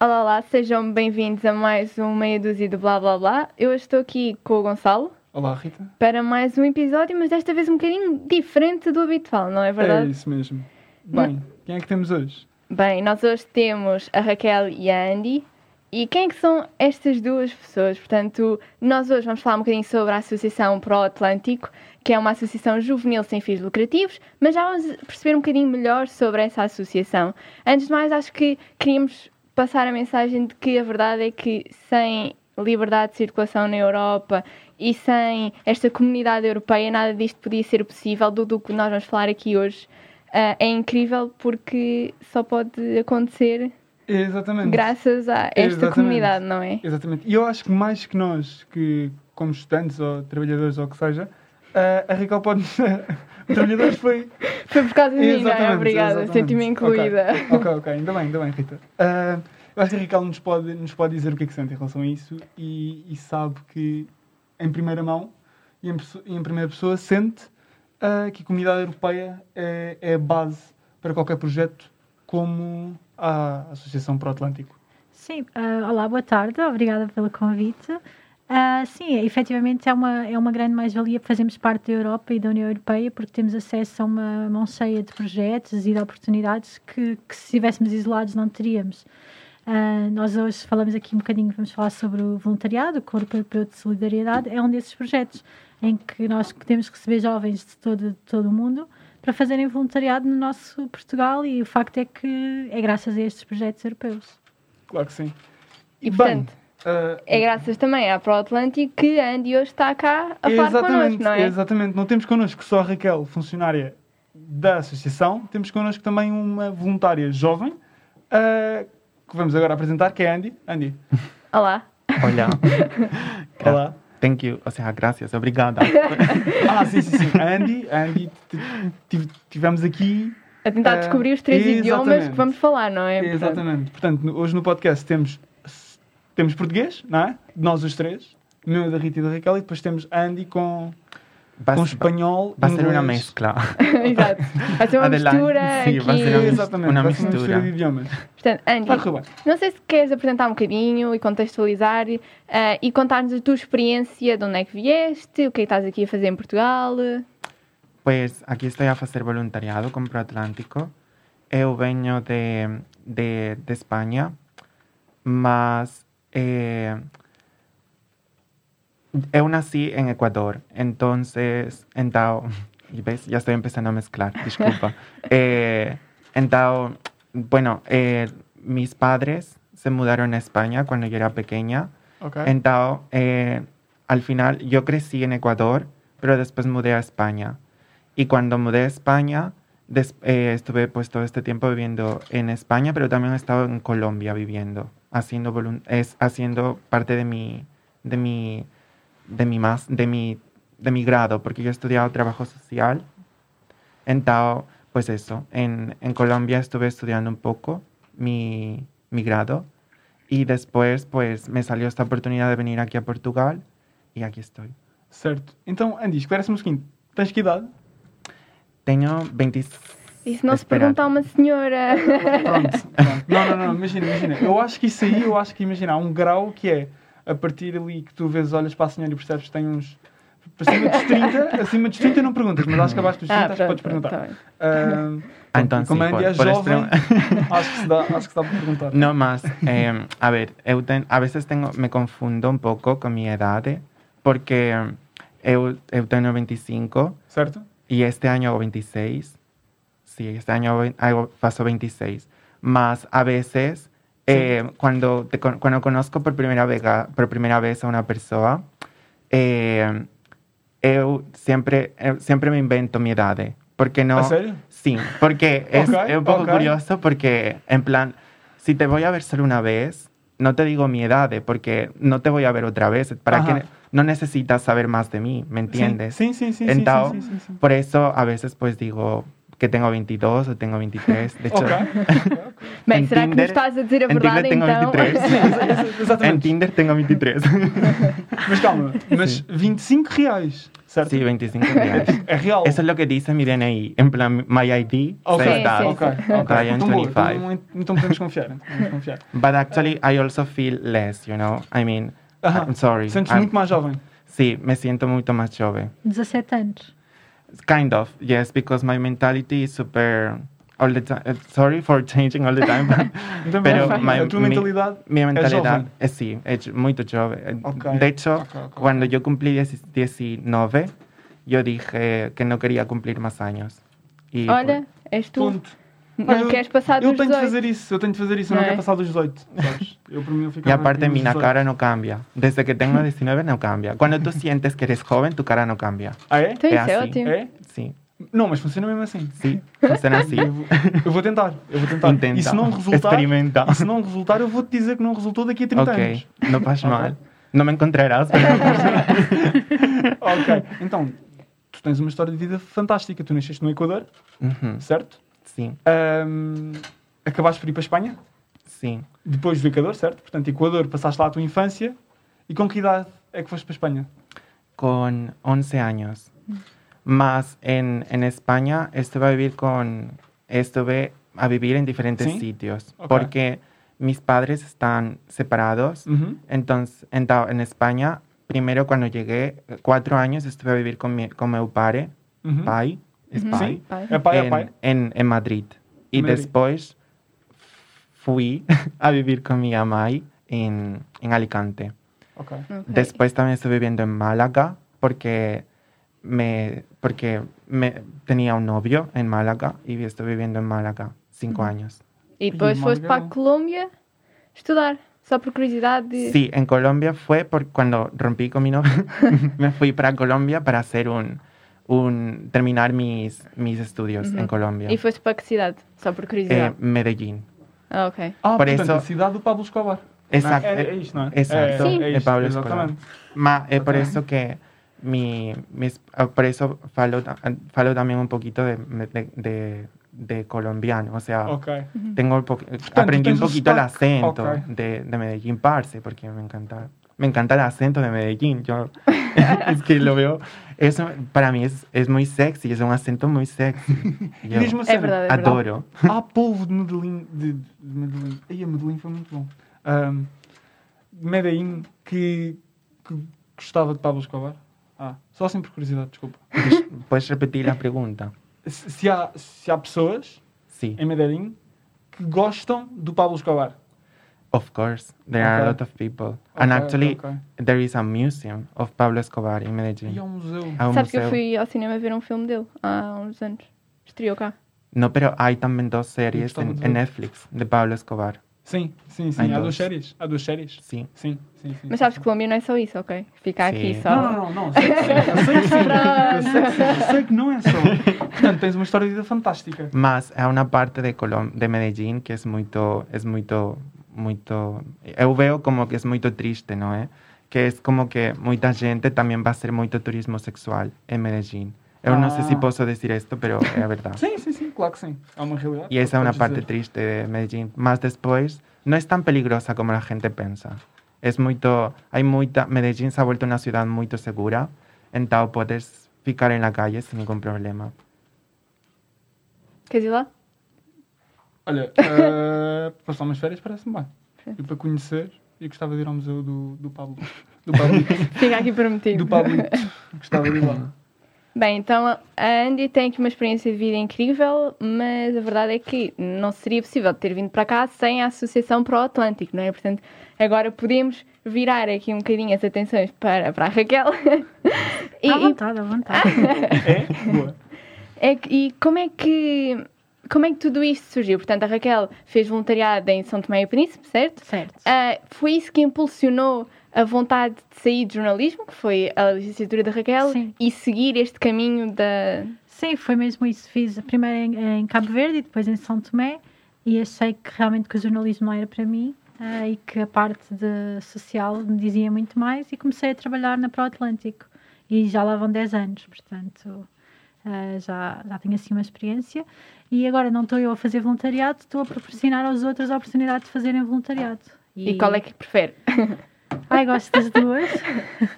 Olá, olá, sejam bem-vindos a mais um meia dúzia de blá blá blá. Eu estou aqui com o Gonçalo Olá, Rita. para mais um episódio, mas desta vez um bocadinho diferente do habitual, não é É verdade? isso mesmo. Bem, quem é que temos hoje? Bem, nós hoje temos a Raquel e a Andy. E quem é que são estas duas pessoas? Portanto, nós hoje vamos falar um bocadinho sobre a Associação Pro Atlântico, que é uma associação juvenil sem fins lucrativos, mas já vamos perceber um bocadinho melhor sobre essa associação. Antes de mais, acho que queríamos passar a mensagem de que a verdade é que sem liberdade de circulação na Europa e sem esta comunidade europeia, nada disto podia ser possível, do, do que nós vamos falar aqui hoje. Ah, é incrível porque só pode acontecer Exatamente. graças a esta Exatamente. comunidade, não é? Exatamente. E eu acho que mais que nós, que como estudantes ou trabalhadores ou o que seja, a, a Raquel pode. trabalhadores foi. Foi por causa de mim, não é? Obrigada, senti-me incluída. Ok, ok, ok. ainda bem, ainda bem, Rita. Ah, eu acho que a Raquel nos pode, nos pode dizer o que é que sente em relação a isso e, e sabe que, em primeira mão e em, e em primeira pessoa, sente ah, que a comunidade europeia é, é a base para qualquer projeto como a Associação Pro Atlântico. Sim, ah, olá, boa tarde, obrigada pelo convite. Ah, sim, efetivamente é uma, é uma grande mais-valia fazermos parte da Europa e da União Europeia porque temos acesso a uma mão cheia de projetos e de oportunidades que, que se estivéssemos isolados não teríamos. Ah, nós hoje falamos aqui um bocadinho, vamos falar sobre o voluntariado, o Corpo Europeu de Solidariedade, é um desses projetos em que nós podemos receber jovens de todo, de todo o mundo para fazerem voluntariado no nosso Portugal e o facto é que é graças a estes projetos europeus. Claro que sim. E, bem, portanto, ah, É graças também à Pro Atlântico que a Andy hoje está cá a falar connosco, não é? Exatamente. Não temos connosco só a Raquel, funcionária da associação, temos connosco também uma voluntária jovem ah, que vamos agora apresentar, que é a Andy. Andy, Olá. Hola. olá. Thank you. O sea, gracias. Obrigada. Ah, sim, sim, sim. Andy, Andy tivemos aqui. A tentar Ah, descobrir os três idiomas que vamos falar, não é? Exatamente. Portanto, hoje no podcast temos, temos português, não é? Nós os três. Meu, da Rita e da Raquel, e depois temos Andy com, com espanhol. va a ser una inglês. mezcla. Exato. Vai ser uma Adelante. mistura Sim, vai aqui. ser uma Exatamente, uma vai ser uma mistura mistura. de idiomas. Portanto, Andy, Vai não sei se queres apresentar um bocadinho e contextualizar ah, e contar-nos a tua experiência, de onde é que vieste, o que é que estás aqui a fazer em Portugal. Pues aquí estoy a hacer voluntariado con Proatlántico. Eu venho de, de, de España, mas eh, eu nací en Ecuador. Entonces, então, y ves, ya estoy empezando a mezclar, disculpa. Eh, então, bueno, eh, mis padres se mudaron a España cuando yo era pequeña. Ok. Então, eh, al final, yo crecí en Ecuador, pero después mudé a España. Y cuando mudé a España, eh, estuve pues todo este tiempo viviendo en España, pero también he estado en Colombia viviendo, haciendo, es, haciendo parte de mi, de mi, de mi más, de mi, de mi grado, porque yo he estudiado trabajo social. Entonces, pues eso, en, en Colombia estuve estudiando un poco mi, mi grado y después pues me salió esta oportunidad de venir aquí a Portugal y aquí estoy. Certo. Então, Andy, esclarece-me o seguinte: tens que idade? Tengo 20... Isso não se pergunta a uma senhora. Pronto, pronto. Não, não, não, imagina, imagina. Eu acho que isso aí, eu acho que, imagina, há um grau que é a partir ali que tu vês, olhas para a senhora e percebes que tem uns. Acima dos 30, acima dos 30 não perguntas, mas acho que abaixo dos 30 ah, acho que podes perguntar. tá. Ah, então como a sim, Andy é jovem, acho que se dá, acho que se dá para perguntar. No más, eh, a ver, eu ten- a veces tengo, me confundo un poco con mi edad, eh, porque eu, eu tengo 25 Certo? Y este año hago 26. Sí, este año hago- paso 26. Más a veces, eh, cuando, te cuando conozco por primera, vez, por primera vez a una persona, eh, eu siempre, eu siempre me invento mi edad. eh, Porque no... A sério? Sí, porque es, un poco curioso porque, en plan, si te voy a ver solo una vez, no te digo mi edad, eh, porque no te voy a ver otra vez. Para Ajá. que no necesitas saber más de mí, ¿me entiendes? Então, sim, sim, sim. Por eso a veces pues digo que tengo 22 o tengo 23. De hecho, Ok. Bem, Em será que nos Tinder- estás a dizer a Tinder verdade então? 23. en Exatamente. Tinder tengo 23. Mas calma, mas 25 reais, certo? sí, 25 reais. É real. Eso es lo que dice mi DNI. En plan, my ID Ok, says Sí, that. sí, ok, ok. I am Então, boa, 25. então, então podemos confiar. então Podemos confiar. But actually, I also feel less, you know? I mean, Ajá. I'm sorry. Sentes I'm- muito mais jovem. Sí, me siento mucho más joven. 17 anos. Kind of, yes, because my mentality is super all the time. Sorry for changing all the time. pero my- a tua mi- mentalidade Mi mentalidad jovem. es sí, es muy joven. Ok, De hecho, ok, ok, cuando yo cumplí 10 19, yo dije que no quería cumplir más años. Y és tu. Ponto. Não Eu- queres passar Eu dos tenho de 18. fazer isso, eu tenho de fazer isso, eu Não não é? quero passar dos 18, sabes? Eu por mim eu Y aparte, aqui nos mi 18. cara no cambia. Desde que tengo 19 no cambia. Cuando tú sientes que eres joven, tu cara no cambia. Ah, é? Então É isso é assim. ótimo. É? Sí, Não, mas funciona mesmo assim. sí, funciona así. Eu vou, eu vou tentar, eu vou tentar. Intenta. E se não resultar, Experimenta. e se não resultar, eu vou-te dizer que não resultou daqui a 30 Ok, anos. no pasa Ok. mal. No me encontrarás, ok, então, tu tens uma história de vida fantástica. Tu nasceste no Equador, Ujú, certo? Sí, Ahm, acabaste por ir para a Espanha, sí. depois do Equador, certo? Portanto, Equador, passaste lá a tua infância. E com que idade é que foste para a Espanha? Con 11 años. Más en, en España estuve a vivir con estuve a vivir en diferentes Sí. sitios Ok. porque mis padres están separados. Uhum. Entonces, en, en España, primero cuando llegué, cuatro años estuve a vivir con mi, con mi padre, Uhum. pai, es Pai. pai, é en, pai. en- en Madrid. Y Madrid. después fui a vivir con mi amai en, en Alicante. Ok. Ok. Después también estuve viviendo en Málaga porque me porque me tenía un novio en Málaga y estuve viviendo en Málaga cinco años. E depois E foste para a Málaga? Colômbia estudar, só por curiosidade. de- Sí, en Colombia fue por cuando rompí con mi novio, me fui para Colombia para hacer un, un terminar mis, mis estudios Uhum. en Colombia. E foste para que cidade? Só por Eh, curiosidade. Medellín. Ah, ok. Ah, Por portanto, isso- a cidade do Pablo Escobar. Exacto. É, é isto, não é? Exacto, É, é Pablo Escobar. Ma, es por Ok. eso que mi, mis, ah, por eso falo, falo también un poquito de, de, de, de colombiano, o sea, Ok. tengo aprendí un o poquito el acento Ok. de, de Medellín, parce, porque me encanta, me encanta el acento de Medellín, yo es que lo veo, eso para mí es, es muy sexy, es un acento muy sexy, yo diz-me É cena. verdade, é verdade. adoro. Há polvo de Medellín. De, de Medellín. Aí a Medellín foi muito bom. De Medellín que, que gostava de Pablo Escobar. Ah, só assim por curiosidade, desculpa. ¿Puedes repetir la pregunta? Se, se há, se há pessoas Sí, em Medellín que gostam do Pablo Escobar. Of course, there are a lot of people, and Ok, actually ok. there is a museum of Pablo Escobar in Medellín. E há um museu. Há um Sabes que eu museu. fui ao cinema ver um filme dele há uns anos. Estreou cá. No, pero Gustavo en, de en ver. Netflix de Pablo Escobar. Sim, sim, sim. Há duas séries. Há duas séries. Sí. Sim, sim, sim. Mas sim, sabes sim. que Colômbia não é só isso, ok? Fica aqui Sim. só. Não, não, não, não. Sei que sim. Eu sei que sim. Eu sei que sim. Eu sei que não é só. Portanto, tens uma história de vida fantástica. Más hay una parte de Colom de Medellín que es muito, es muito, muito, eu veo como que es muy triste, ¿no? Eh? Que es como que mucha gente también va a hacer mucho turismo sexual en Medellín. Eu no sé si Ah. puedo decir esto, pero es verdad. Sim, sim, sim. Claro que sim. Há uma realidade. Y esa es una Podes parte dizer. triste de Medellín. Más después, no es tan peligrosa como la gente piensa. Es muito, hay muita, Medellín se ha vuelto una ciudad muy segura, entonces puedes ficar en la calle sin ningún problema. Queres ir lá? Olha, uh, passar umas férias parece-me bem. Sim. E para conhecer, eu gostava de ir ao museu do, do Pablo. Do Pablo. Fica aqui prometido. do Pablo. Gostava de ir lá. Bem, então a Andy tem aqui uma experiência de vida incrível, mas a verdade é que não seria possível ter vindo para cá sem a Associação Pro Atlântico, não é? Portanto, agora podemos virar aqui um bocadinho as atenções para, para a Raquel. E- À vontade, à vontade. É? Boa. É e como é que como é que tudo isto surgiu? Portanto, a Raquel fez voluntariado em São Tomé e Príncipe, certo? certo. Ah, foi isso que impulsionou a vontade de sair de jornalismo, que foi a licenciatura da Raquel, Sim. e seguir este caminho da. Sim, foi mesmo isso. Fiz primeiro em, em Cabo Verde e depois em São Tomé e achei que realmente que o jornalismo não era para mim ah, e que a parte de social me dizia muito mais e comecei a trabalhar na Pro Atlântico e já lá vão 10 anos, portanto ah, já, já tenho assim uma experiência. E agora não estou eu a fazer voluntariado, estou a proporcionar aos outros a oportunidade de fazerem voluntariado. E, qual é que prefere? Ai, gosto das duas.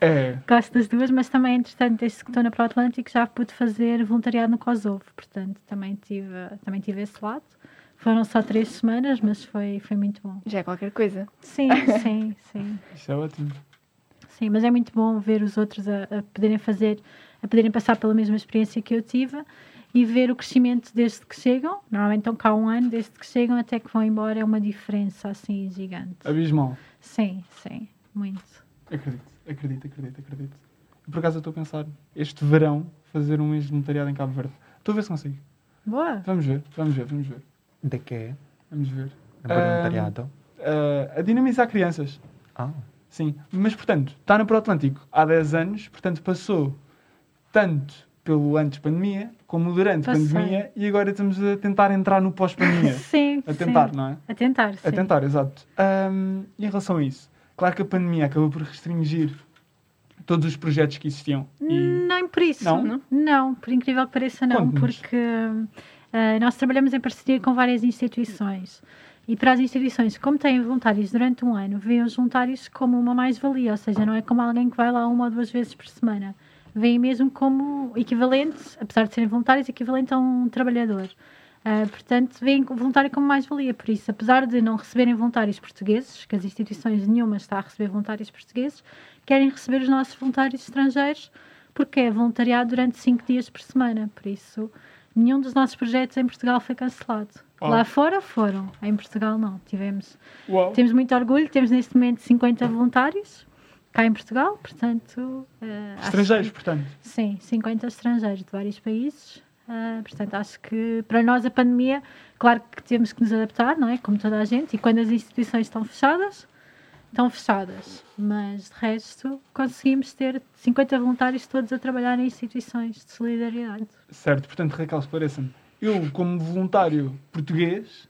É. Gosto das duas, mas também, entretanto, desde que estou na Pro Atlântico, já pude fazer voluntariado no Kosovo. Portanto, também tive, também tive esse lado. Foram só três semanas, mas foi, foi muito bom. Já é qualquer coisa. Sim, sim, sim. Isso é ótimo. Sim, mas é muito bom ver os outros a, a poderem fazer, a poderem passar pela mesma experiência que eu tive e ver o crescimento desde que chegam. Normalmente estão cá um ano, desde que chegam até que vão embora, é uma diferença assim gigante. Abismal. Sim, sim, muito. Acredito, acredito, acredito, acredito. Por acaso eu estou a pensar, este verão, fazer um mês de voluntariado em Cabo Verde. Estou a ver se consigo. Boa! Vamos ver, vamos ver, vamos ver. ¿De qué? Vamos ver. ¿De voluntariado? Ah, a dinamizar crianças. Ah, Sim, mas portanto, está no Pro Atlântico há 10 anos, portanto passou tanto pelo antes pandemia como durante Passei. pandemia e agora estamos a tentar entrar no pós-pandemia. Sim, a tentar, sim. não é? A tentar, sim. A tentar, exato. Ahm, e em relação a isso, claro que a pandemia acabou por restringir todos os projetos que existiam. E... Nem por isso. Não? Não, Não, por incrível que pareça, não. Porque ah, nós trabalhamos em parceria com várias instituições. E para as instituições, como têm voluntários durante um ano, veem os voluntários como uma mais-valia, ou seja, não é como alguém que vai lá uma ou duas vezes por semana. Veem mesmo como equivalente, apesar de serem voluntários, equivalente a um trabalhador. Ah, portanto, veem o voluntário como mais-valia. Por isso, apesar de não receberem voluntários portugueses, que as instituições nenhuma está a receber voluntários portugueses, querem receber os nossos voluntários estrangeiros, porque é voluntariado durante cinco dias por semana. Por isso, nenhum dos nossos projetos em Portugal foi cancelado. Oh. Lá fora foram, em Portugal não. Tivemos, Uau! temos muito orgulho, temos neste momento 50 voluntários cá em Portugal, portanto. acho Estrangeiros, que- portanto. Sim, 50 estrangeiros de vários países. Ah, portanto, acho que para nós a pandemia, claro que temos que nos adaptar, não é? Como toda a gente, e quando as instituições estão fechadas, estão fechadas. Mas de resto, conseguimos ter 50 voluntários todos a trabalhar em instituições de solidariedade. Certo, portanto, Raquel, esclareça-me. Eu, como voluntário português,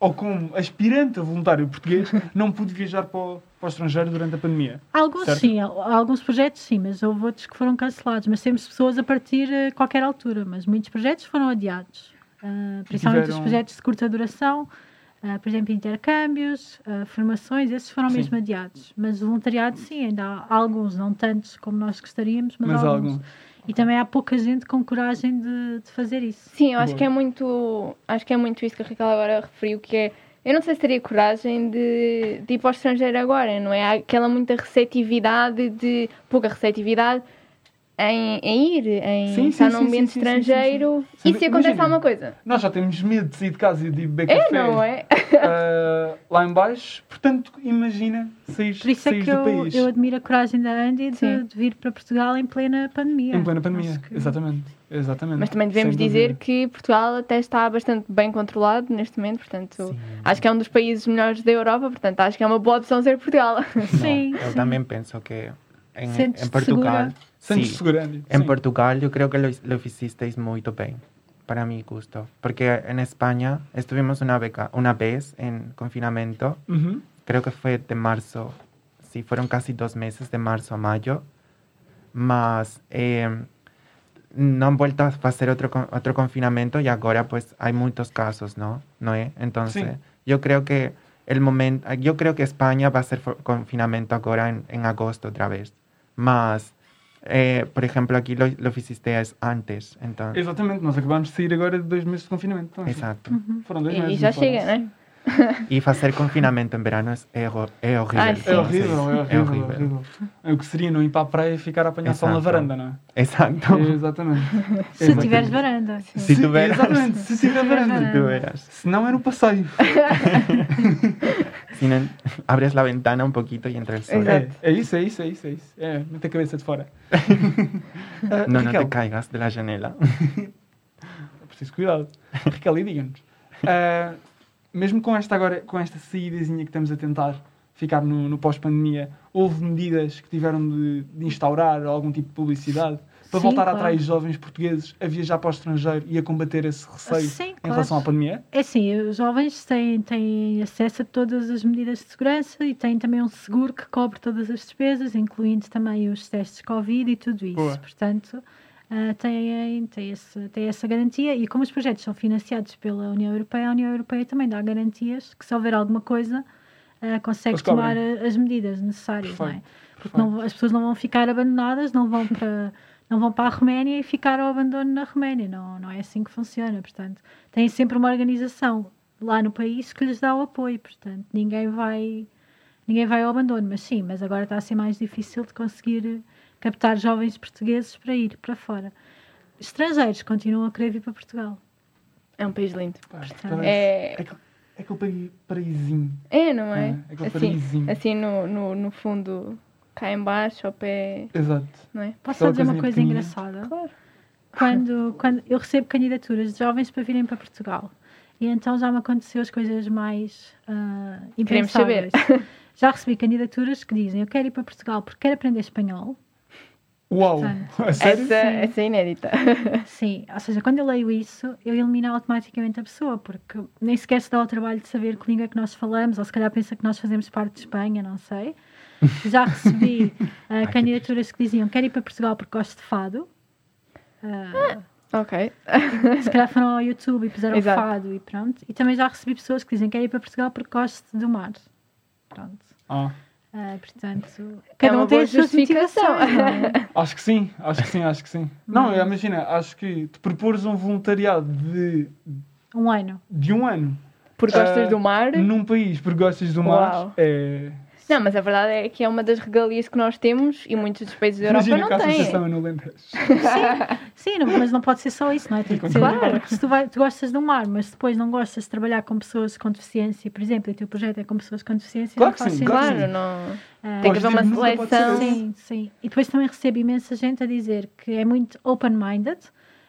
ou como aspirante a voluntário português, não pude viajar para o, para o estrangeiro durante a pandemia. Alguns Certo. sim, al- alguns projetos sim, mas houve outros que foram cancelados. Mas temos pessoas a partir a qualquer altura, mas muitos projetos foram adiados. Ah, principalmente os tiveram- projetos de curta duração, ah, por exemplo, intercâmbios, ah, formações, esses foram Sim. mesmo adiados. Mas o voluntariado sim, ainda há alguns, não tantos como nós gostaríamos, mas, Mas alguns. algum. E também há pouca gente com coragem de, de fazer isso. Sim, eu acho que é muito. Acho que é muito isso que a Raquel agora referiu, que é. Eu não sei se teria coragem de, de ir para o estrangeiro agora, não é? Há aquela muita receptividade de. pouca receptividade em, em ir, em Sim, estar sim, num ambiente sim, sim, sim, estrangeiro. sim. E se acontece Imagina. alguma coisa? Nós já temos medo de sair de casa e de beber É, café não é? ah, lá em baixo. Portanto, imagina sair, Por isso é que do eu, país eu admiro a coragem da Andy de, de vir para Portugal em plena pandemia. em plena pandemia. Que- Exatamente. Exatamente. Mas também devemos Sem dizer dúvida. que Portugal até está bastante bem controlado neste momento, portanto, Sim. acho que é um dos países melhores da Europa, portanto, acho que é uma boa opção ser Portugal. Sim, yo sim. también pienso que en, en Portugal, sí, en. Portugal yo creo que lo, lo hicisteis muy bien, para mi gusto, porque en España estuvimos una, beca, una vez en confinamiento, Uhum. creo que fue de marzo, sí, fueron casi dos meses, de marzo a mayo, más eh, no han vuelto a hacer otro, otro confinamiento y ahora pues hay muchos casos, ¿no? ¿No es? Entonces, Sí. yo creo que el momento, yo creo que España va a hacer confinamiento ahora en, en agosto otra vez, más, eh, por ejemplo, aquí lo, lo hicisteis antes, entonces, Exatamente, nós acabámos de sair agora de dois meses de confinamento. Então, exacto. Uhum. Foram dois E, meses. e já chega, não é? Y hacer confinamiento en verano es, es ho- es horrible. Ai, sim. É horrível, é horrível, é horrível. É O que seria não ir para a praia e ficar a apanhar sol na Exato. varanda, não é? Exacto. Exatamente. Se Exatamente. tiveres varanda. Si Se- tú veras. Exatamente, se tiver varanda. verás. Se não é no passeio. Si no, abres la ventana un poquito y entra el sol. Exato. É, é isso, é isso, é isso, é isso. É, mete a cabeça de fora. No, no Raquel, te caigas de la janela. é preciso cuidado. Raquel, e diga-nos. ah, mesmo com esta agora, com esta saídazinha que estamos a tentar ficar no, no pós-pandemia, houve medidas que tiveram de, de instaurar algum tipo de publicidade para Sim, voltar a claro. atrair jovens portugueses a viajar para o estrangeiro e a combater esse receio Sim, em claro. relação à pandemia? É assim, os jovens têm, têm acesso a todas as medidas de segurança e têm também um seguro que cobre todas as despesas, incluindo também os testes Covid e tudo isso. Boa. Portanto, uh, têm, têm, esse, têm essa garantia e como os projetos são financiados pela União Europeia, a União Europeia também dá garantias que se houver alguma coisa uh, consegue tomar a- as medidas necessárias, não é? Perfeito, Porque não- as pessoas não vão ficar abandonadas, não vão para não vão para a Roménia e ficar ao abandono na Roménia, não, não é assim que funciona, portanto, têm sempre uma organização lá no país que lhes dá o apoio, portanto, ninguém vai ninguém vai ao abandono, mas sim, mas agora está a ser mais difícil de conseguir captar jovens portugueses para ir para fora. Estrangeiros continuam a querer vir para Portugal. É um país lindo. Pá, Portanto, É, É aquele, é aquele paraísinho. é não é? É, é aquele assim, paraísinho. assim no, no, no fundo, cá em baixo, ao pé, Exato. não é? Posso só dizer uma coisa pequenina. engraçada? Claro. quando, quando eu recebo candidaturas de jovens para virem para Portugal. E então já me aconteceu as coisas mais ah, Queremos saber. impensáveis. Já recebi candidaturas que dizem eu quero ir para Portugal porque quero aprender espanhol. Uau! Portanto, sério? Essa, essa é inédita. Sim, ou seja, quando eu leio isso, eu elimino automaticamente a pessoa, porque nem sequer se dá o trabalho de saber que língua é que nós falamos, ou se calhar pensa que nós fazemos parte de Espanha, não sei. Já recebi ah, candidaturas que diziam quero ir para Portugal porque gosto de fado. Ah, ok. se calhar foram ao YouTube e puseram Exato. fado e pronto. E também já recebi pessoas que dizem que querem ir para Portugal porque gosto do mar. Pronto. Ah, Ah, portanto, cada É uma um tem boa as suas justificação. é? acho que sim, acho que sim, acho que sim. Não, eu imagina, acho que te propores um voluntariado de, Um ano. de um ano Porque gostas do mar? num país porque gostas do mar Uau. é. Não, mas a verdade é que é uma das regalias que nós temos e muitos dos países da Europa Imagina que a não têm. associação é no Alentejo. Sim, não- mas não pode ser só isso, não é? Tem que ser, Claro. porque se tu, vai- tu gostas do mar, mas depois não gostas de trabalhar com pessoas com deficiência, por exemplo, e o teu projeto é com pessoas com deficiência, Claro não que faz sim, claro que Claro, sim. não. Ah, Tem que haver uma seleção. Sim, sim. E depois também recebo imensa gente a dizer que é muito open-minded.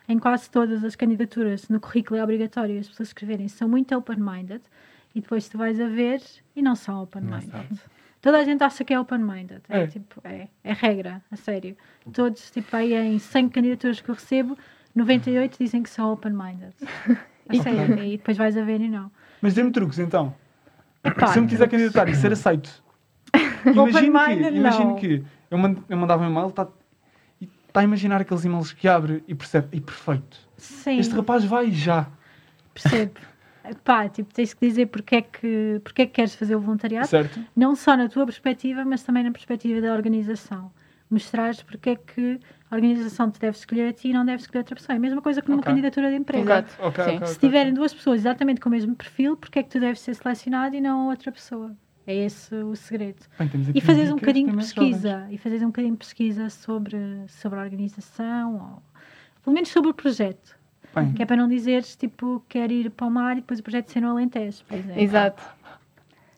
Em quase todas as candidaturas, no currículo é obrigatório as pessoas escreverem são muito open-minded. E depois tu vais a ver e não são open-minded. Toda a gente acha que é open-minded. É, É. tipo, é, é regra, a sério. Todos, tipo, aí em 100 candidaturas que eu recebo, 98 dizem que são open-minded. A sério. E depois vais a ver e não. Mas dê-me truques então. Epá, Se eu me quiser candidatar e ser aceito, imagino que, imagino que eu, mand- eu mandava um e-mail está tá a imaginar aqueles e-mails que abre e percebe, e perfeito. Sim. Este rapaz vai já. Percebo. Pá, tipo, tens que dizer porque é que, porque é que queres fazer o voluntariado. Certo? não só na tua perspectiva, mas também na perspectiva da organização. Mostrares porque é que a organização te deve escolher a ti e não deve escolher outra pessoa. É a mesma coisa que numa Ok. candidatura de emprego. Exato. Ok, Sim. ok, Se tiverem duas pessoas exatamente com o mesmo perfil, porque é que tu deves ser selecionado e não outra pessoa? É esse o segredo. Bem, E fazeres um bocadinho de mais jovens. pesquisa. E fazeres um bocadinho de pesquisa sobre, sobre a organização, ou pelo menos sobre o projeto. Bem, Que é para não dizeres, tipo, quero ir para o mar e depois o projeto ser no Alentejo, por exemplo. Exato.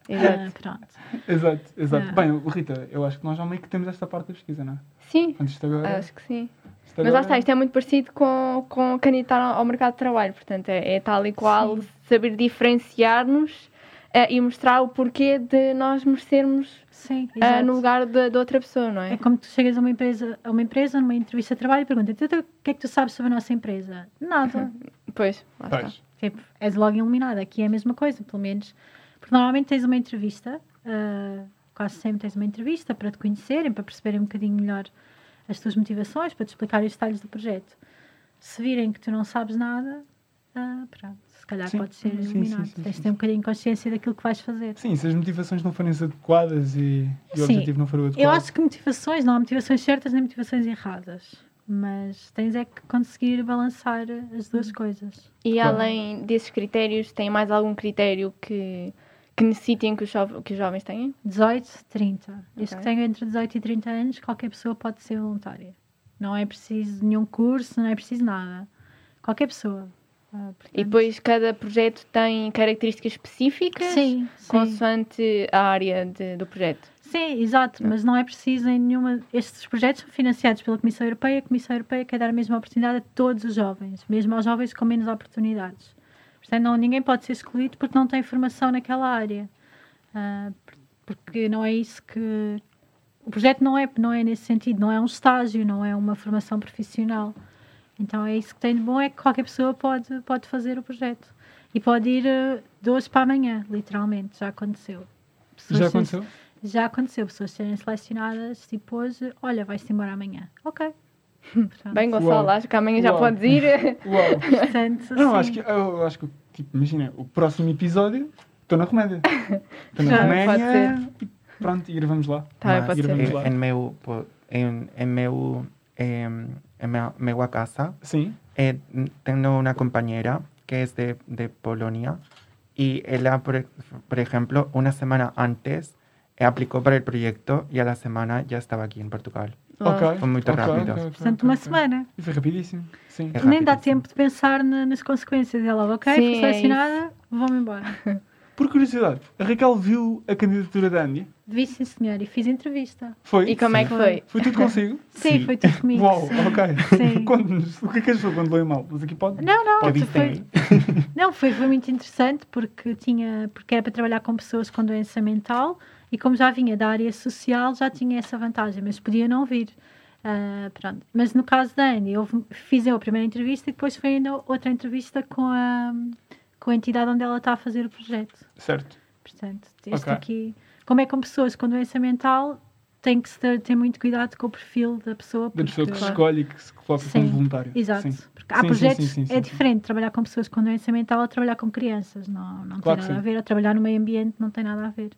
Ah, Exato. pronto. exato, exato. Ah. Bem, Rita, eu acho que nós já meio que temos esta parte da pesquisa, não é? Sim, agora, acho que sim. isto Mas agora- lá está, isto é muito parecido com, com candidatar ao ao mercado de trabalho. Portanto, é, é tal e qual Sim. saber diferenciar-nos eh, e mostrar o porquê de nós merecermos Sim, exato. no lugar de, de outra pessoa, não é? É como tu chegas a uma empresa, a uma empresa numa entrevista de trabalho e perguntas "Então, o que é que tu sabes sobre a nossa empresa? Nada. Pois, lá está. Pois. tipo, és logo eliminada. Aqui é a mesma coisa, pelo menos. Porque normalmente tens uma entrevista, ah, quase sempre tens uma entrevista para te conhecerem, para perceberem um bocadinho melhor as tuas motivações, para te explicarem os detalhes do projeto. Se virem que tu não sabes nada, ah, pronto, calhar Sim, podes ser sim, sim, sim, tens de ter um bocadinho de consciência daquilo que vais fazer. Sim, se as motivações não forem as adequadas e, e o Sim. objetivo não for o adequado. Eu acho que motivações, não há motivações certas nem motivações erradas. Mas tens é que conseguir balançar as duas coisas. E Claro. além desses critérios, tem mais algum critério que, que necessitem que os, que os jovens tenham? 18, 30. Desde Ok. que tenho entre 18 e 30 anos, qualquer pessoa pode ser voluntária. Não é preciso nenhum curso, não é preciso nada. Qualquer pessoa. Ah, E portanto, depois cada projeto tem características específicas Sim, sim. consoante a área de- do projeto. Sim, exato, mas não é preciso em nenhuma. Estes projetos são financiados pela Comissão Europeia. A Comissão Europeia quer dar a mesma oportunidade a todos os jovens, mesmo aos jovens com menos oportunidades. Portanto, não, ninguém pode ser excluído porque não tem formação naquela área. Ah, por- porque não é isso que. O projeto não é, não é nesse sentido, não é um estágio, não é uma formação profissional. Então é isso que tem de bom, é que qualquer pessoa pode, pode fazer o projeto. E pode ir eh, de hoje para amanhã, literalmente, já aconteceu. Pessoas Já serem- aconteceu? já aconteceu, pessoas serem selecionadas, tipo hoje, olha, vais-te embora amanhã. Ok. Pronto. Bem, Gonçalo, Uau. acho que amanhã já Uau. podes ir. Uau. Portanto, Não, acho que, eu acho que tipo, imagina, o próximo episódio estou na Romédia. Estou na Já, Roménia e pronto, e gravamos lá. Tá Mas, pode Ir vamos ser. lá. eh, en meu, po- en, en meu, em, en meu, meua casa, Sim. eh, tengo una compañera que es de, de Polonia y ella, por, por ejemplo, una semana antes eh, aplicó para el proyecto y a la semana ya estaba aquí en Portugal. Ok. Foi muito rápido. ok, ok, Portanto, uma semana. E foi rapidíssimo. Sim. É Nem dá tempo de pensar na- nas consequências. Ela, ok, Sim, fui é selecionada, vou-me embora. Por curiosidade, a Raquel viu a candidatura da Andy? Vi, sim, senhor, e fiz entrevista. Foi? E como é que foi? Foi tudo consigo? Sim, Sim. foi tudo comigo. Uau, sim. ok. Sim. Conte-nos, o que é que achou quando leu mal? Mas aqui pode. Não, não, Pode foi, não foi, foi muito interessante porque tinha porque era para trabalhar com pessoas com doença mental e como já vinha da área social já tinha essa vantagem, mas podia não vir. Ah, pronto. Mas no caso da Andy, houve, fiz eu a primeira entrevista e depois foi ainda outra entrevista com a, com a entidade onde ela está a fazer o projeto. Certo. Portanto, este Ok. aqui, como é com pessoas com doença mental, tem que ter, ter muito cuidado com o perfil da pessoa. Da pessoa que se escolhe e que se coloca como Sim, voluntário. Exato. Sim. Porque há Sim, projetos, sim, sim, sim, é sim. diferente trabalhar com pessoas com doença mental ou trabalhar com crianças. Não, não Claro tem nada a ver. Ou trabalhar no meio ambiente não tem nada a ver.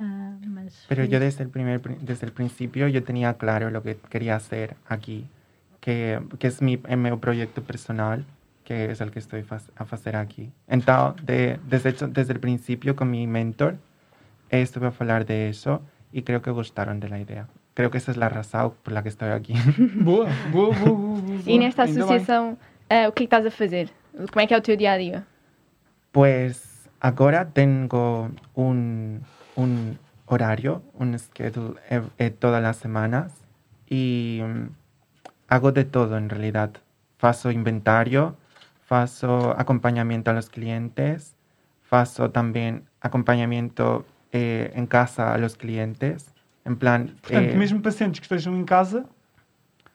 Ah, mas Pero yo desde el, primer, pri- desde el principio yo tenía claro lo que quería hacer aquí, que, que es mi, meu proyecto personal, que es el que estoy a hacer aquí. Entonces, de, desde, hecho, desde el principio con mi mentor eh, estuve a hablar de eso y creo que gustaron de la idea. Creo que esa es la razón por la que estoy aquí. Boa, boa, boa, boa. boa, E nesta associação, o que é que estás a fazer? Como é que é o teu dia a dia? Pues ahora tengo un, un horario, un schedule eh, eh, todas las semanas y mm, hago de todo en realidad. Faço inventario, faço acompañamiento a los clientes, faço también acompañamiento eh, en casa a los clientes. En plan, Portanto, eh, mesmo pacientes que estejam em casa,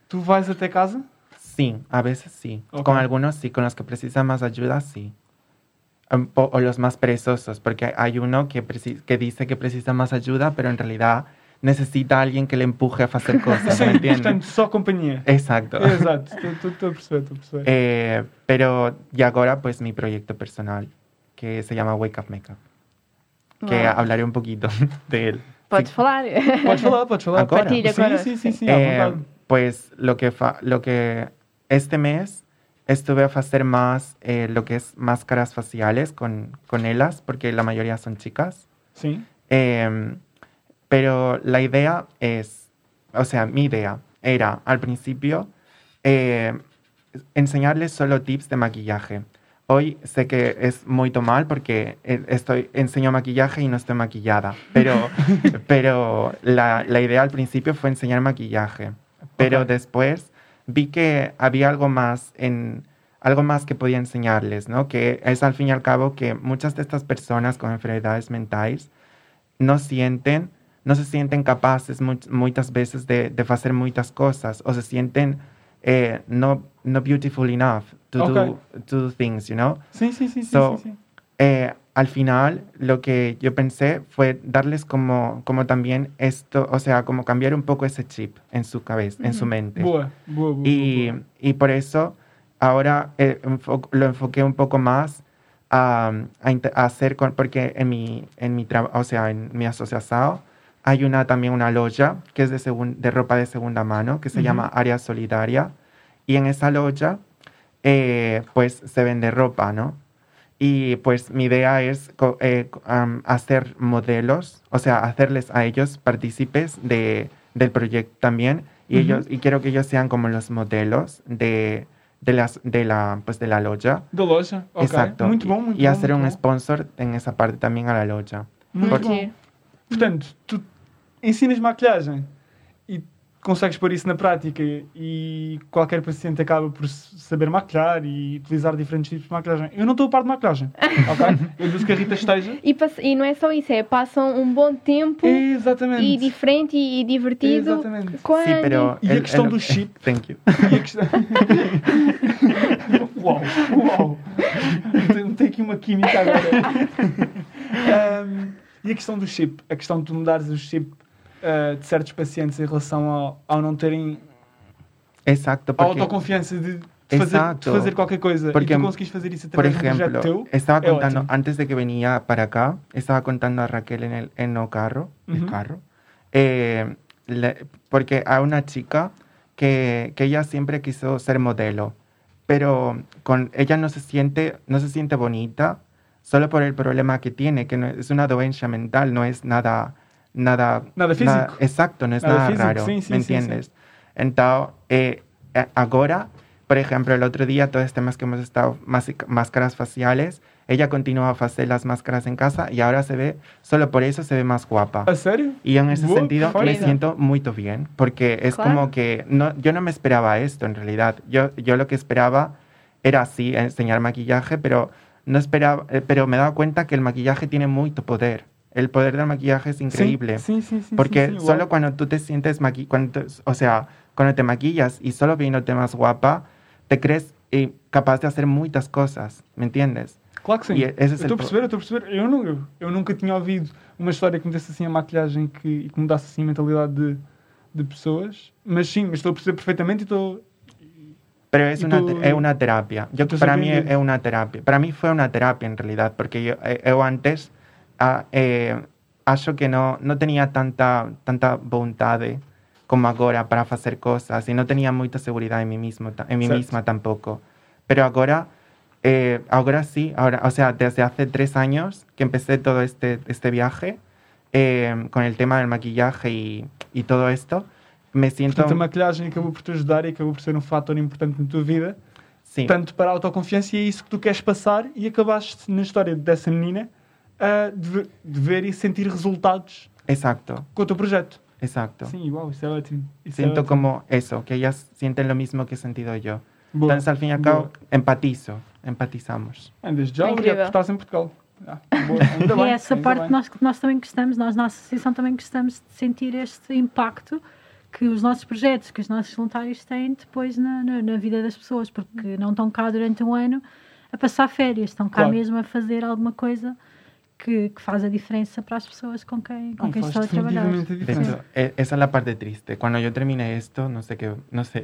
tu vais até casa? Sí, a veces sí. Ok. Con algunos sí, con los que precisan más ayuda, sí. Un po- o los más perezosos, porque hay uno que, preci- que dice que precisa más ayuda, pero en realidad necesita a alguien que le empuje a hacer cosas, ¿me Sim, entiendes? portanto, só companhia. Exacto. Exato, estou- a perceber, estou a perceber. Eh, pero y ahora pues mi proyecto personal, que se llama Wake Up Makeup, que Uau. hablaré un poquito de él. Podes falar. Podes falar, podes falar. Agora? Partilha sim, connosco. sim, sim, sim, à Eh, pues lo que, fa- lo que este mes estuve a hacer más eh, lo que es máscaras faciales con, con ellas, porque la mayoría son chicas. Sim. Em, pero la idea es, o sea, mi idea era al principio eh, enseñarles solo tips de maquillaje. Hoy sé que es muy mal porque eh, estoy, enseño maquillaje y no estoy maquillada, pero, pero la, la idea al principio fue enseñar maquillaje. Pero Ok. después vi que había algo más en algo más que podía enseñarles, ¿no? Que es al fin y al cabo que muchas de estas personas con enfermedades mentales no sienten, no se sienten capaces mu- muchas veces de, de hacer muchas cosas o se sienten eh, no, no beautiful enough to, Ok. do, to do things, you know? Sim, sim, sim, So, sim, sim. Eh, al final lo que yo pensé fue darles como, como también esto, o sea, como cambiar un poco ese chip en su cabeza, en su mente. Boa, boa, boa. Y, y por eso ahora eh, enfo- lo enfoqué un poco más a, a a hacer, con, porque en mi, en mi trabajo, o sea, en mi asociación hay una, también una loya que es de, segun- de ropa de segunda mano, que se Ujú. llama Área Solidaria. Y en esa loya, eh, pues se vende ropa, ¿no? Y pues mi idea es eh, am, hacer modelos, o sea, hacerles a ellos partícipes de, del proyecto también. Y, Ujú. ellos, y quiero que ellos sean como los modelos de, de, las, de, la, pues de la loya. Da loja, ok. Exacto. Muito bom, muito y bom. hacer un bom. sponsor en esa parte también a la bom. giro. Portanto, tu ensinas maquilhagem e consegues pôr isso na prática e qualquer paciente acaba por saber maquilhar e utilizar diferentes tipos de maquilhagem. Eu não estou a par de maquilhagem, ok? Eu disse que a Rita esteja. E, e não é só isso, é passam um bom tempo Exatamente. e diferente e, e divertido Exatamente. com a Sí, Andy. pero... Y a cuestión do chip. Thank you. E a questão... uau, uau. Tem, tem aqui uma química agora. Ahm, e a questão do chip? A questão de tu mudares o chip de certos pacientes em relação ao, ao não terem Exacto, a porque, autoconfiança de, de fazer, de fazer qualquer coisa Porque, e tu conseguiste fazer isso por através de um ejemplo, teu. estaba contando, antes de que venía para acá, estaba contando a Raquel en el, en el carro, el Ujú. carro eh, le- porque hay una chica que, que ella siempre quiso ser modelo, pero con ella no se siente, no se siente bonita solo por el problema que tiene, que no, es una dolencia mental, no es nada, nada, Nada físico. exacto, no es Nada nada, físico, raro, sí, sí, ¿me sí, sí. entiendes? Entonces, eh, eh, ahora, por ejemplo, el otro día, todos los temas que hemos estado, máscaras faciales, ella continúa a hacer las máscaras en casa y ahora se ve, solo por eso se ve más guapa. A sério? Y en ese sentido me siento muy bien, porque es Claro. como que no, yo no me esperaba esto en realidad. Yo, yo lo que esperaba era así, enseñar maquillaje, pero no esperaba, eh, pero me he dado cuenta que el maquillaje tiene mucho poder. El poder del maquillaje es increíble. Sim, sim, sim, Porque sim, sim, solo igual. cuando tú te sientes maqui cuando, te- o sea, cuando te maquillas y solo viéndote más guapa, te crees eh, capaz de hacer muchas cosas, ¿me entiendes? Claro que sim. E esse eu estou a perceber, eu estou a perceber. Eu, nu- eu, eu nunca tinha ouvido uma história que me desse assim a maquilhagem que, e que mudasse assim a mentalidade de, de pessoas. Mas sim, estou a perceber perfeitamente e estou. Pero es Y una, tú- te- es una terapia. Yo, para mí es una terapia. Para mí fue una terapia en realidad, porque yo, eh, antes ah, eh, acho que no, no tenía tanta, tanta vontade como agora para hacer cosas y no tenía mucha seguridad en mí, mismo, ta- en mí Certo. misma tampoco. Pero ahora, eh, ahora sí, ahora, o sea, desde hace tres años que empecé todo este, este viaje eh, con el tema del maquillaje y, y todo esto, me siento... Portanto, a maquilhagem acabou por te ajudar e acabou por ser um fator importante na tua vida, sí. tanto para a autoconfiança e é isso que tu queres passar. E acabaste na história dessa menina ah, de, de ver e sentir resultados Exacto, com o teu projeto. exacto. Sim, uau, isso é ótimo. Isso é Siento ótimo. como eso, que ellas sienten lo mismo que he sentido yo. Boa, Entonces, al fin y al cabo, empatizo, empatizamos. Ah, Desde já, obrigado por estás em Portugal. Ah, E é essa ainda parte bem. nós, nós também gostamos, nós na associação também gostamos de sentir este impacto que os nossos projetos, que os nossos voluntários têm depois na, na, na vida das pessoas, porque não estão cá durante um ano a passar férias, estão cá Claro. mesmo a fazer alguma coisa que, que faz a diferença para as pessoas com quem, com Não, quem a a De diferença. hecho, e- esa es la parte triste. Cuando yo termine esto, no sé qué, no sé,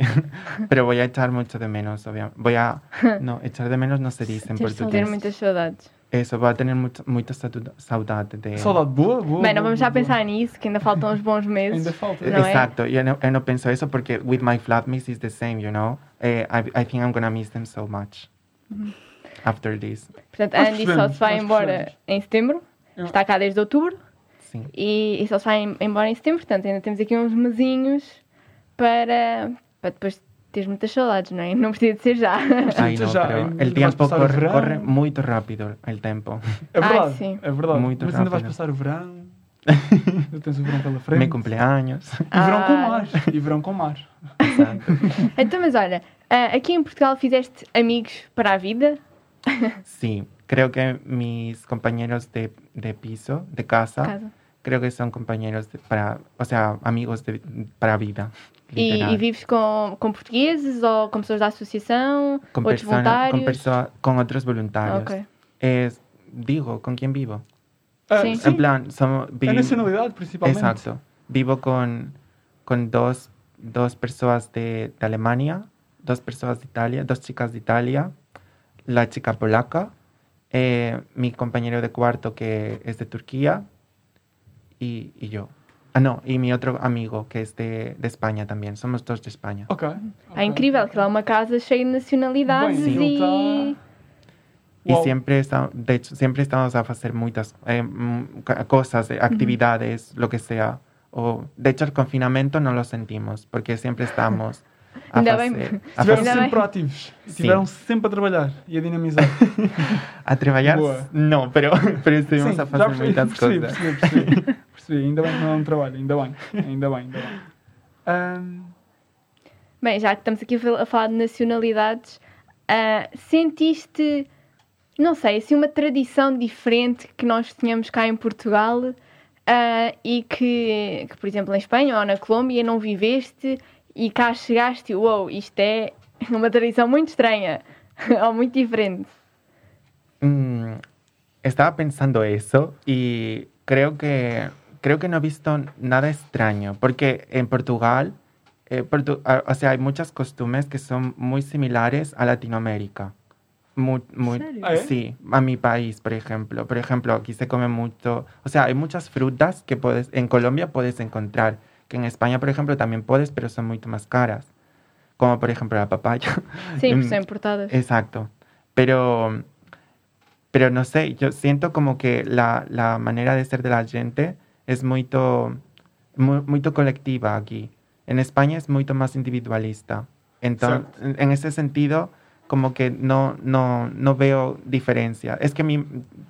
pero voy a echar mucho de menos, obviamente. Voy a, no, echar de menos no se dice en Ter portugués. muitas saudades. Eso, voy a tener mucha satu- saudade de... Saudade boa, boa. Bem, não vamos já boa. pensar nisso, que ainda faltam uns bons meses. Ainda falta. Não é? Exacto, yo no, yo no pienso eso porque with my flatmates is the same, you know. Eh, I, I think I'm gonna miss them so much after this. Portanto, a Andy só se vai embora em setembro. Eu- Está cá desde outubro. Sí. E, e só se vai em- embora em setembro. Portanto, ainda temos aqui uns mesinhos para, para depois teres muitas saudades, não é? Não precisa de ser já. En- el vas tiempo pasar corre, corre muy rápido, el tiempo. É Ai, verdade, sim. é verdade. Muito Mas ainda vais rápido. passar o verão. ainda tens o verão pela frente. Mi cumpleaños. E verão com Ah. mar. E verão com mar. Exacto. Então, mas olha, ah, aqui em Portugal fizeste amigos para a vida? Sí, creo que mis compañeros de, de piso, de casa, Casa. creo que son compañeros de- para, o sea, amigos de, para vida. E, e vives com, com portugueses ou com pessoas da associação? con, outros persona- voluntários? con, perso- con otros voluntarios. Ok. Es, digo, ¿con quién vivo? Sim. sim. En plan, somos, A vi- nacionalidade, principalmente. Exacto. Vivo con, con dos, dos personas de, de Alemania, dos personas de Italia, dos chicas de Italia, la chica polaca, eh, mi compañero de cuarto que es de Turquía y, y yo. Ah, no, y mi otro amigo que es de, de España también. Somos dos de España. Ok. É incrível, que é uma casa cheia de nacionalidades Bem, e... Y Wow. siempre, está, de hecho, siempre estamos a hacer muchas eh, mm, cosas, eh, actividades, lo que sea. O, de hecho, el confinamiento no lo sentimos, porque siempre estamos Ainda bem. Estiveram Ainda sempre bem. proativos. Sim. estiveram sempre a trabalhar e a dinamizar. a trabalhar. Boa. No, pero, pero estuvimos Sim, a fazer percebi, muitas percebi, coisas. percebi, percebi, percebi. Ainda bem que não é um trabalho. Ainda bem. Ainda bem, ainda bem. Ahm, Bem, já que estamos aqui a fal- a falar de nacionalidades, ah, sentiste, não sei, assim, uma tradição diferente que nós tínhamos cá em Portugal ah, e que, que, por exemplo, em Espanha ou na Colômbia não viveste e cá chegaste uou, isto é uma tradição muito estranha ou muito diferente. Mm, estaba pensando eso y creo que, creo que no he visto nada extraño, porque en Portugal eh, Portu- o sea, hay muchas costumbres que son muy similares a Latinoamérica. Muy, muy. Ah, ¿eh? Sí, a mi país, por ejemplo. Por ejemplo, aquí se come mucho, o sea, hay muchas frutas que puedes, en Colombia puedes encontrar, que en España, por ejemplo, también puedes, pero son mucho más caras. Como por ejemplo la papaya. Sim, Hum, porque são importadas. Exacto. Pero, pero no sé, yo siento como que la, la manera de ser de la gente es muy, muy, muy colectiva aquí. En España es mucho más individualista. Entonces, en, en ese sentido, como que no, no, no veo diferencia. Es que mi,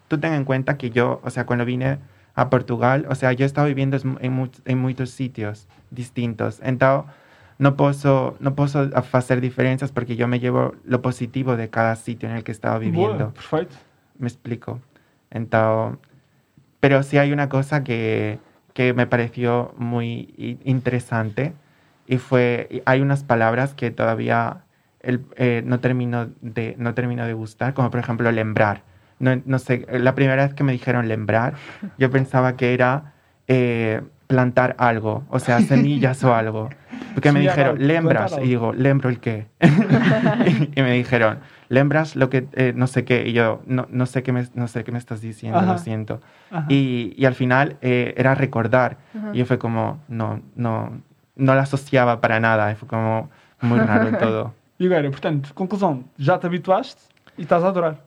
tú ten en cuenta que yo, o sea, cuando vine a Portugal, o sea, yo he estado viviendo en, en muchos sitios distintos. Entonces, no puedo, no puedo hacer diferencias porque yo me llevo lo positivo de cada sitio en el que he estado viviendo. Boa, perfeito. Me explico. Entonces, pero sí hay una cosa que, que me pareció muy interesante y fue, hay unas palabras que todavía el- eh, no, termino de, no termino de gustar, como por ejemplo lembrar. No, no sé, la primera vez que me dijeron lembrar, yo pensaba que era eh, plantar algo, o sea, semillas o algo. Porque me Sí, dijeron, lembras, plantar y digo, lembro el qué. y, me dijeron, lembras lo que, eh, no sé qué, y yo, no, no, sé qué me, no sé qué me estás diciendo, Ajá. lo siento. Y, y al final eh, era recordar. Ajá. Y yo fue como, no, no, no la asociaba para nada. Y fue como muy raro todo. E agora, portanto, conclusão, já te habituaste e estás a adorar.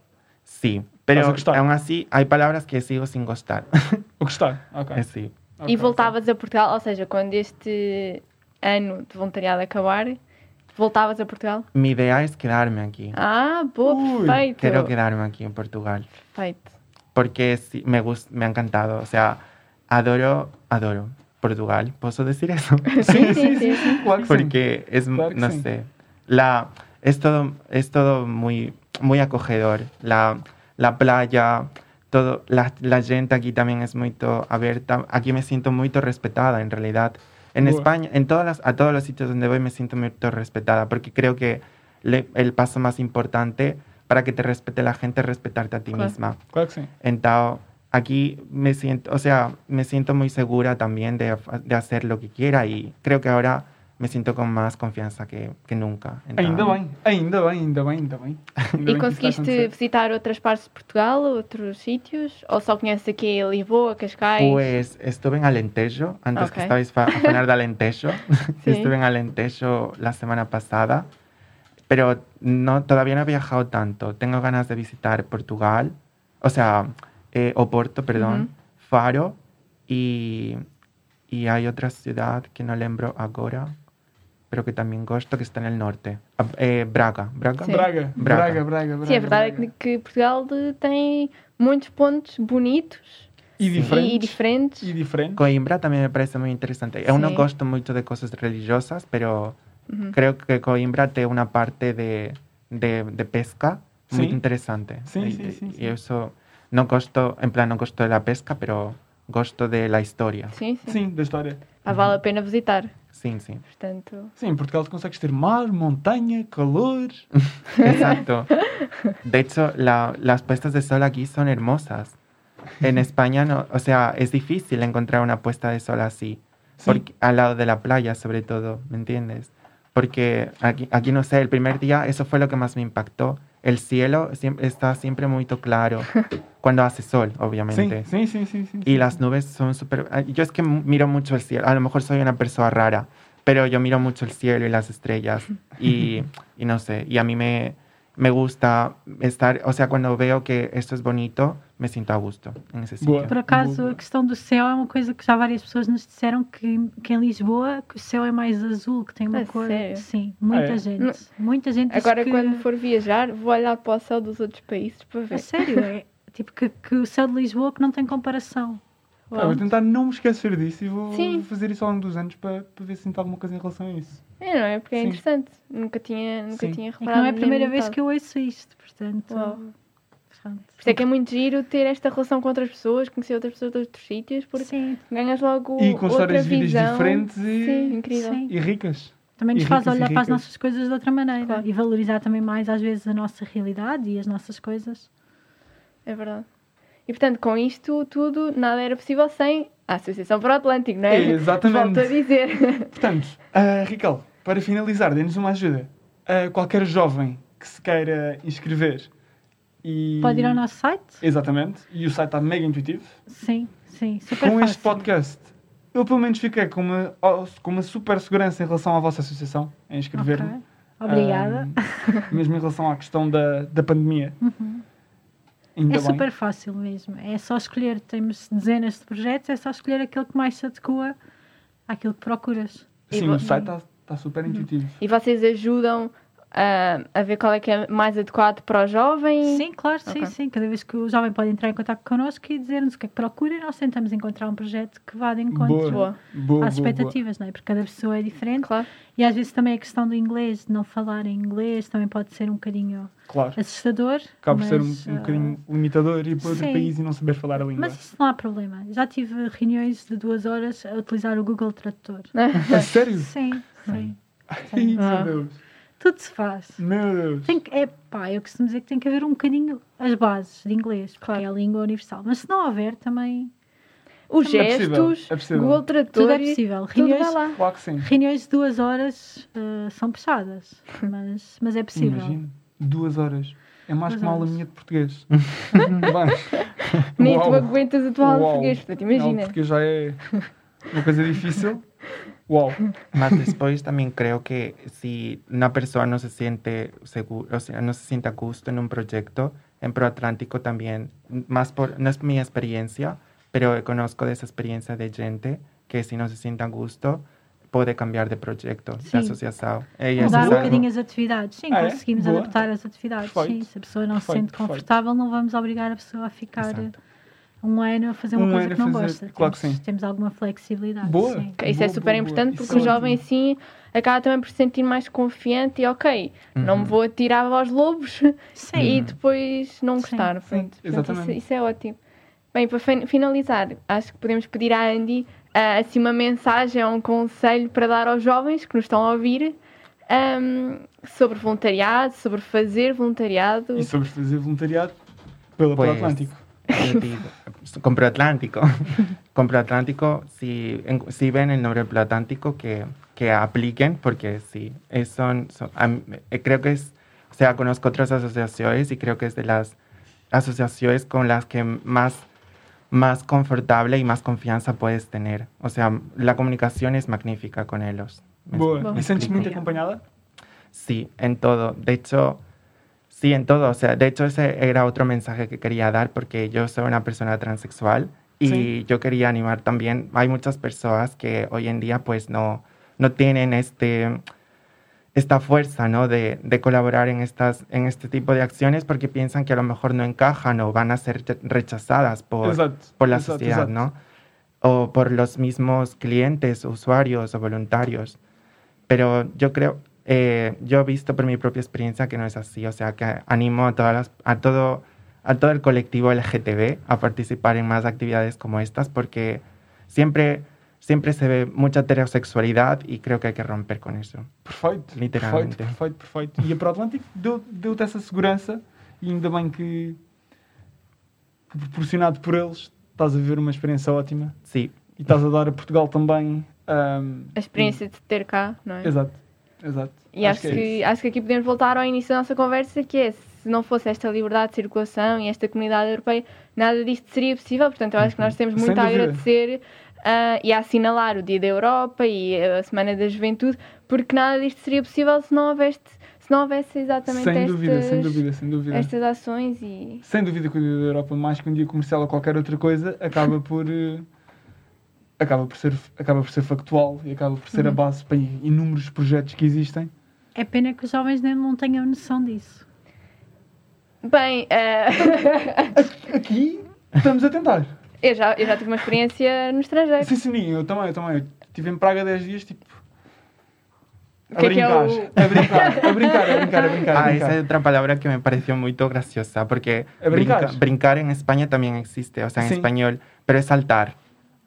Sí, pero aún así hay palabras que sigo sin gustar. O gostar. Ok. Eh, sí. Ok, E voltavas a Portugal, ou seja, quando este ano de voluntariado acabar, voltavas a Portugal? Mi idea es quedarme aquí. Ah, boa, Ui, perfeito. Quiero quedarme aquí en Portugal. Perfeito. Porque sí, me, gust- me ha encantado. O sea, adoro, adoro Portugal. ¿Puedo decir eso? Sim, claro que sim. porque es no sí. sé la es todo es todo muy muy acogedor la, la playa todo la, la gente aquí también es muy abierta aquí me siento muy respetada en realidad en. España en todas las, a todos los sitios donde voy me siento muy respetada porque creo que le- el paso más importante para que te respete la gente es respetarte a ti Claro. misma Claro que sim. entonces, aquí me siento, o sea, me siento muy segura también de, de hacer lo que quiera y creo que ahora me siento con más confianza que, que nunca. Entonces, Ainda bem, ainda bem, ainda bem, ainda bem. Ainda bem E a conseguiste visitar outras partes de Portugal, outros sítios? Ou só conheces aqui Lisboa, Cascais? Pues estuve en Alentejo, antes Ok. que estabais fa- a hablar de Alentejo. Sí. Estuve en Alentejo la semana pasada, pero no, todavía no he viajado tanto. Tengo ganas de visitar Portugal, o sea, eh, Oporto, perdón, Ujú. Faro y, y hay otra ciudad que no lembro ahora, pero que también gosto, que está en el norte. Ah, eh, Braga, Braga. Sim. Braga, Braga. Braga, Braga, Braga. Sim, a verdade Braga. é que, Portugal de- tem muitos pontos bonitos E diferentes. e diferentes. E diferentes. Coimbra también me parece muy interesante. Yo no Sí. gosto mucho de cosas religiosas, pero Uhum. creo que Coimbra tiene una parte de, de, de pesca interesante. Sí, y, sí, sí, y sí. eso, no gosto, en plan, no gosto de la pesca, pero gosto de la historia. Sim, sim. Sim, da história. Ah, vale a pena visitar. Sí, sí. Portanto, Sim, em Portugal tu consegues ter mar, montanha, calor. Exacto. De hecho, la- las puestas de sol aquí son hermosas. En España, no, o sea, es difícil encontrar una puesta de sol así. Sim. Porque, al lado de la playa, sobre todo, ¿me entiendes? Porque aquí, aquí, no sé, el primer día, eso fue lo que más me impactó. El cielo siempre, está siempre muy claro cuando hace sol, obviamente. sim, sim, sim, sim. Y las nubes son súper... Yo es que miro mucho el cielo. A lo mejor soy una persona rara, pero yo miro mucho el cielo y las estrellas. Y, y no sé, y a mí me, me gusta estar... O sea, cuando veo que esto es bonito, me siento a gusto en ese sitio. Boa. Por acaso, Boa. a questão do céu é uma coisa que já várias pessoas nos disseram que, que em Lisboa que o céu é mais azul, que tem uma A cor. sério? Sim, muita Ah, é? gente. Não- Muita gente diz agora que... quando for viajar, vou olhar para o céu dos outros países para A ver. sério, é tipo que, que o céu de Lisboa que não tem comparação. Ah, vou tentar não me esquecer disso e vou Sim. fazer isso ao longo dos anos para, para ver se sinto alguma coisa em relação a isso. É, não é? Porque é Sim. interessante. Nunca tinha, nunca Sim. tinha É reparado. não é a primeira vez que eu ouço isto, portanto. Uau. Pronto. Por isso é que é muito giro ter esta relação com outras pessoas, conhecer outras pessoas de outros sítios, porque Sim, ganhas logo E com outra histórias de vidas visão. diferentes e, Sim, incrível. sim. e ricas. Também nos E faz olhar para as nossas coisas de outra maneira Claro. e valorizar também mais, às vezes, a nossa realidade e as nossas coisas. É verdade. E portanto, com isto tudo, nada era possível sem à Associação para o Atlântico, não é? Exatamente. Volto a dizer. Portanto, uh, Ricardo, para finalizar, dê-nos uma ajuda. Uh, qualquer jovem que se queira inscrever e... Pode ir ao nosso site? Exatamente. E o site está mega intuitivo. Sim, sim. Super Com fácil. este podcast, eu pelo menos fiquei com uma, com uma super segurança em relação à vossa associação, em inscrever-me. Ok. Obrigada. Ah, mesmo em relação à questão da, da pandemia. Ainda é bem. super fácil mesmo. É só escolher, temos dezenas de projetos, é só escolher aquele que mais se adequa àquilo que procuras. E Sim, vo- o site está está super intuitivo. E vocês ajudam ah, a ver qual é que é mais adequado para o jovem? Sim, claro, sim, Ok. sim. Cada vez que o jovem pode entrar em contato connosco e dizer-nos o que é que procura e nós tentamos encontrar um projeto que vá de encontro Boa. Boa. Às boa, expectativas, não é? Porque cada pessoa é diferente Claro. e às vezes também a questão do inglês, de não falar em inglês, também pode ser um bocadinho. Claro. assustador. Acaba por ser um, um ah, bocadinho limitador ir para outro sim. país e não saber falar a língua. Mas isso não há problema. Já tive reuniões de duas horas a utilizar o Google Tradutor. A sério? Sim, sim. Ai, Ah. meu Deus. Tudo se faz. Meu Deus. Tem que, é pá, eu costumo dizer que tem que haver um bocadinho as bases de inglês, porque Claro. é a língua universal. Mas se não houver, também. Os É gestos, é possível. Google Tradutor, Tudo é possível. Reuniões. Claro reuniões de duas horas eh, são pesadas, mas, mas é possível. Imagino. Duas horas. É mais Duas que uma aula minha de português. Bem, Nem tu aguentas a tua aula de português, portanto, não, imagina. porque já é uma coisa difícil. Uau. Más después también creo que si una persona no se siente seguro, o sea, no se siente a gusto en un proyecto, en ProAtlántico también, más por, no es mi experiencia, pero conozco de esa experiencia de gente que si no se siente a gusto, puede cambiar de proyecto, Sim. E isso Mudar é um algo- bocadinho as atividades. Sim, Ah, é? conseguimos Boa. adaptar as atividades. Perfeito. Sim, se a pessoa não se Perfeito, sente confortável, não vamos obrigar a pessoa a ficar Exato. Um ano a fazer uma Um coisa ano que a não fazer- gosta. claro que temos, sim. temos alguma flexibilidade. Boa. Sim. Isso Boa, é super boa, boa. importante Isso porque é o jovem assim acaba também por se sentir mais confiante e ok, não me Uhum. vou atirar aos lobos Sim. e depois não gostar. sim, Pronto, Portanto, isso, isso é ótimo. Bem, para fin- finalizar, acho que podemos pedir à Andy ah, assim uma mensagem ou um conselho para dar aos jovens que nos estão a ouvir ahm, sobre voluntariado, sobre fazer voluntariado. E sobre fazer voluntariado pela Pues, Atlântico. Con ProAtlántico. con ProAtlántico, si, en- si ven el nombre ProAtlántico, que, que apliquen, porque sí, es- son, son- eh, creo que es, o sea, conozco otras asociaciones y creo que es de las asociaciones con las que más, más confortable y más confianza puedes tener. O sea, la comunicación es magnífica con ellos. Me-. E sentes-te muito Obrigada. acompanhada? Sí, en todo. De hecho, sí, en todo. O sea, de hecho ese era otro mensaje que quería dar porque yo soy una persona transexual y Sí. yo quería animar también. Hay muchas personas que hoy en día pues no, no tienen este esta fuerza ¿no? de, de colaborar en, estas, en este tipo de acciones porque piensan que a lo mejor no encajan o van a ser re- rechazadas por, por la exato, sociedad, exato. ¿no? O por los mismos clientes, usuarios o voluntarios. Pero yo creo, eh, yo he visto por mi propia experiencia que no es así. O sea, que animo a, todas las- a, todo, a todo el colectivo LGTB a participar en más actividades como estas porque siempre, siempre se ve mucha heterosexualidad y creo que hay que romper con eso. Perfeito. Literalmente. Perfeito, perfeito, perfeito. E a ProAtlântico deu- deu-te essa segurança e ainda bem que, que proporcionado por eles estás a viver uma experiência ótima Sí, e estás a dar a Portugal também. ahm, A experiência de ter cá, não é? Exato, exato. E acho, é que, isso. acho que aqui podemos voltar ao início da nossa conversa, que é, se não fosse esta liberdade de circulação e esta comunidade europeia, nada disto seria possível. Portanto, eu acho que nós temos Sem muito a dúvida. agradecer ah, e a assinalar o Dia da Europa e a Semana da Juventude, porque nada disto seria possível se não houvesse, se não houvesse exatamente Sem estas, dúvida, sem dúvida, sem dúvida. estas ações e... Sem dúvida que o Dia da Europa, mais que um dia comercial ou qualquer outra coisa, acaba por. eh, acaba por ser, acaba por ser factual e acaba por ser a base para inúmeros projetos que existem. É pena que os jovens nem não tenham noção disso. Bem, ah, Aqui estamos a tentar. eu, já, eu já tive uma experiência no estrangeiro. Sim, sim, eu também, eu também. Estive em Praga 10 dias, tipo. A O que é que é brincar, o- a brincar, a brincar, a brincar, a brincar. a Ah, brincar. esa es otra palabra que me pareció muy graciosa, porque brincar. brinca- brincar en España también existe, o sea, en Sí. español, pero es saltar.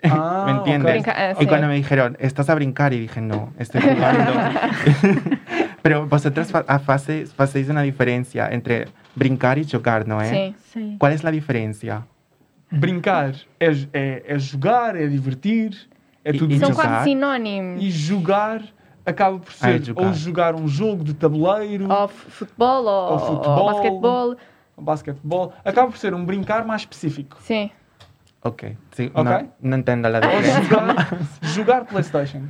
Ah, ¿Me entiendes? Brinca- ah, Y sí. cuando me dijeron, ¿estás a brincar? Y dije, no, estoy jugando. pero vosotros fa- hacéis, hacéis una diferencia entre brincar y chocar, ¿no? ¿eh? Sim. Sim. ¿Cuál es la diferencia? brincar é, é, é jogar, é divertir, é tudo e São jogar? quase sinónimos. E jogar acaba por Ah, ser é jogar. ou jogar um jogo de tabuleiro, Ou futebol, ou, Ou futebol. ou basquetebol. ou basquetebol, acaba por ser um brincar mais específico. Sim. Ok, sí, Ok. No, no entiendo la Ou jogar, jogar Playstation,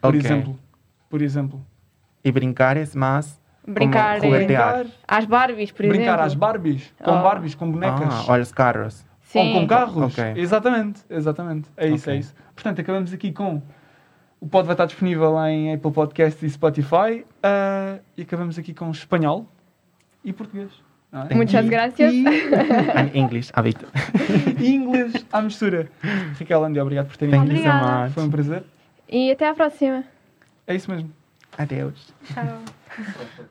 por Ok. exemplo. Por exemplo. Y brincar es más Brincar, como é- juguetear. Brincar, Às Barbies, por brincar exemplo. às Barbies, com Oh. Barbies, com bonecas. Ah, o a los carros. Ou Sim. com carros. Ok. Exatamente, exatamente. É isso, Ok. é isso. Portanto, acabamos aqui com. O pod vai estar disponível em Apple Podcasts e Spotify. ah, e acabamos aqui com espanhol e português. É? Muchas E- gracias. E, En English, inglês à mistura. Raquel Andy, obrigado por terem vindo. Foi um prazer. E até à próxima. É isso mesmo. Adeus. Tchau.